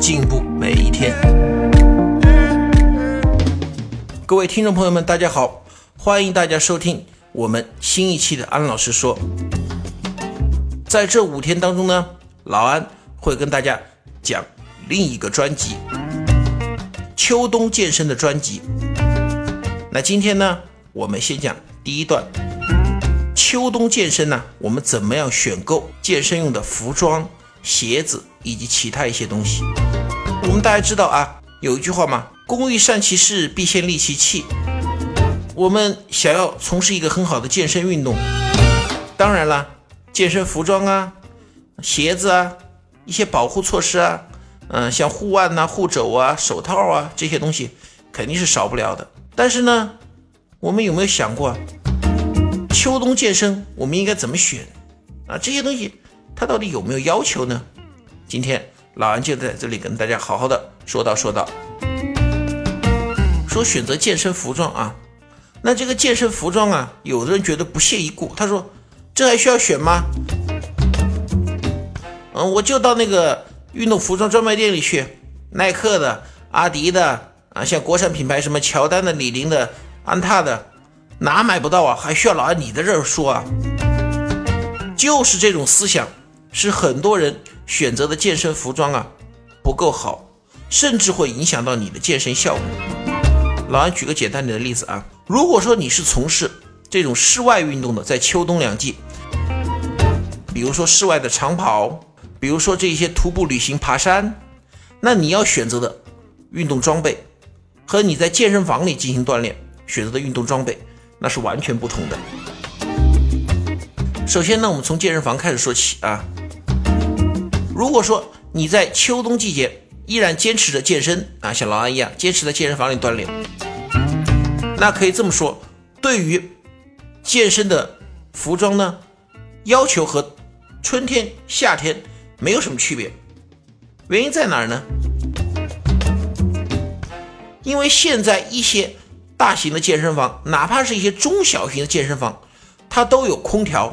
进步每一天。各位听众朋友们，大家好，欢迎大家收听我们新一期的安老师说。在这五天当中呢，老安会跟大家讲另一个专辑——秋冬健身的专辑。那今天呢，我们先讲第一段。秋冬健身呢，我们怎么样选购健身用的服装、鞋子以及其他一些东西？我们大家知道啊，有一句话嘛，“工欲善其事，必先利其器。”我们想要从事一个很好的健身运动，当然了，健身服装啊、鞋子啊、一些保护措施啊，嗯，像护腕呐、护肘啊、手套啊这些东西肯定是少不了的。但是呢，我们有没有想过？秋冬健身我们应该怎么选啊？这些东西它到底有没有要求呢？今天老安就在这里跟大家好好的说道说道。说选择健身服装啊，那这个健身服装啊，有的人觉得不屑一顾，他说这还需要选吗？嗯，我就到那个运动服装专卖店里去，耐克的、阿迪的啊，像国产品牌什么乔丹的、李宁的、安踏的。哪买不到啊？还需要老安你的这儿说啊？就是这种思想，是很多人选择的健身服装啊不够好，甚至会影响到你的健身效果。老安举个简单点的例子啊，如果说你是从事这种室外运动的，在秋冬两季，比如说室外的长跑，比如说这些徒步旅行、爬山，那你要选择的运动装备，和你在健身房里进行锻炼选择的运动装备。那是完全不同的。首先呢，我们从健身房开始说起啊。如果说你在秋冬季节依然坚持着健身啊，像老安一样坚持在健身房里锻炼，那可以这么说，对于健身的服装呢，要求和春天、夏天没有什么区别。原因在哪儿呢？因为现在一些。大型的健身房，哪怕是一些中小型的健身房，它都有空调。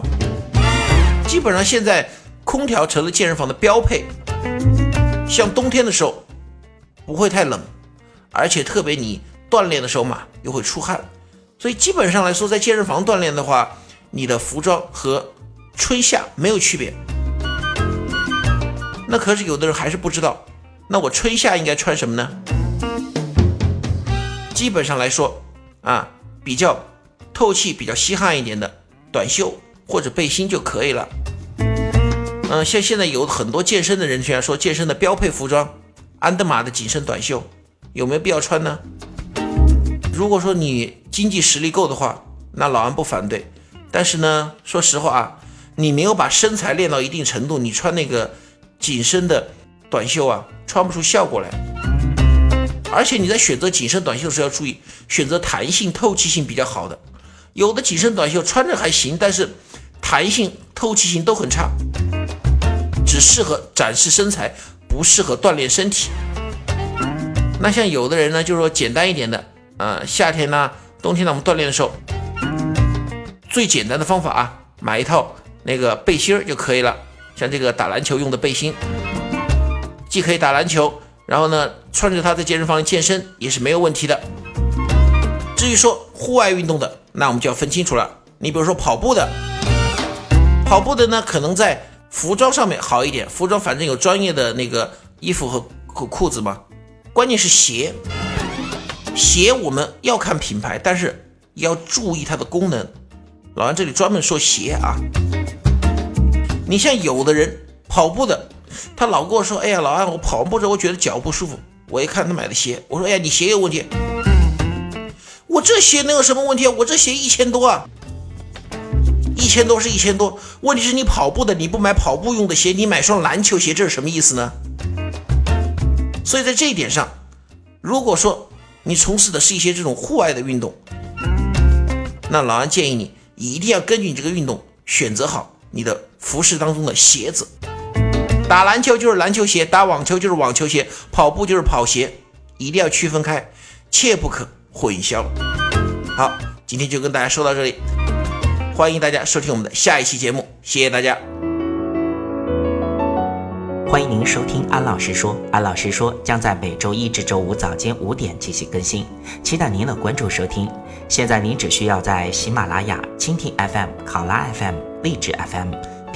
基本上现在空调成了健身房的标配。像冬天的时候不会太冷，而且特别你锻炼的时候嘛又会出汗，所以基本上来说，在健身房锻炼的话，你的服装和春夏没有区别。那可是有的人还是不知道，那我春夏应该穿什么呢？基本上来说，啊，比较透气、比较吸汗一点的短袖或者背心就可以了。嗯，像现在有很多健身的人，群说健身的标配服装，安德玛的紧身短袖，有没有必要穿呢？如果说你经济实力够的话，那老安不反对。但是呢，说实话啊，你没有把身材练到一定程度，你穿那个紧身的短袖啊，穿不出效果来。而且你在选择紧身短袖的时候要注意，选择弹性、透气性比较好的。有的紧身短袖穿着还行，但是弹性、透气性都很差，只适合展示身材，不适合锻炼身体。那像有的人呢，就是说简单一点的，呃，夏天呢、冬天呢，我们锻炼的时候，最简单的方法啊，买一套那个背心儿就可以了。像这个打篮球用的背心，既可以打篮球。然后呢，穿着它在健身房里健身也是没有问题的。至于说户外运动的，那我们就要分清楚了。你比如说跑步的，跑步的呢，可能在服装上面好一点，服装反正有专业的那个衣服和和裤子嘛。关键是鞋，鞋我们要看品牌，但是要注意它的功能。老安这里专门说鞋啊。你像有的人跑步的。他老跟我说：“哎呀，老安，我跑步着我觉得脚不舒服。”我一看他买的鞋，我说：“哎呀，你鞋有问题。”我这鞋能有什么问题啊？我这鞋一千多啊，一千多是一千多。问题是你跑步的，你不买跑步用的鞋，你买双篮球鞋，这是什么意思呢？所以在这一点上，如果说你从事的是一些这种户外的运动，那老安建议你一定要根据你这个运动选择好你的服饰当中的鞋子。打篮球就是篮球鞋，打网球就是网球鞋，跑步就是跑鞋，一定要区分开，切不可混淆。好，今天就跟大家说到这里，欢迎大家收听我们的下一期节目，谢谢大家。欢迎您收听安老师说，安老师说将在每周一至周五早间五点进行更新，期待您的关注收听。现在您只需要在喜马拉雅、蜻蜓 FM、考拉 FM、荔枝 FM、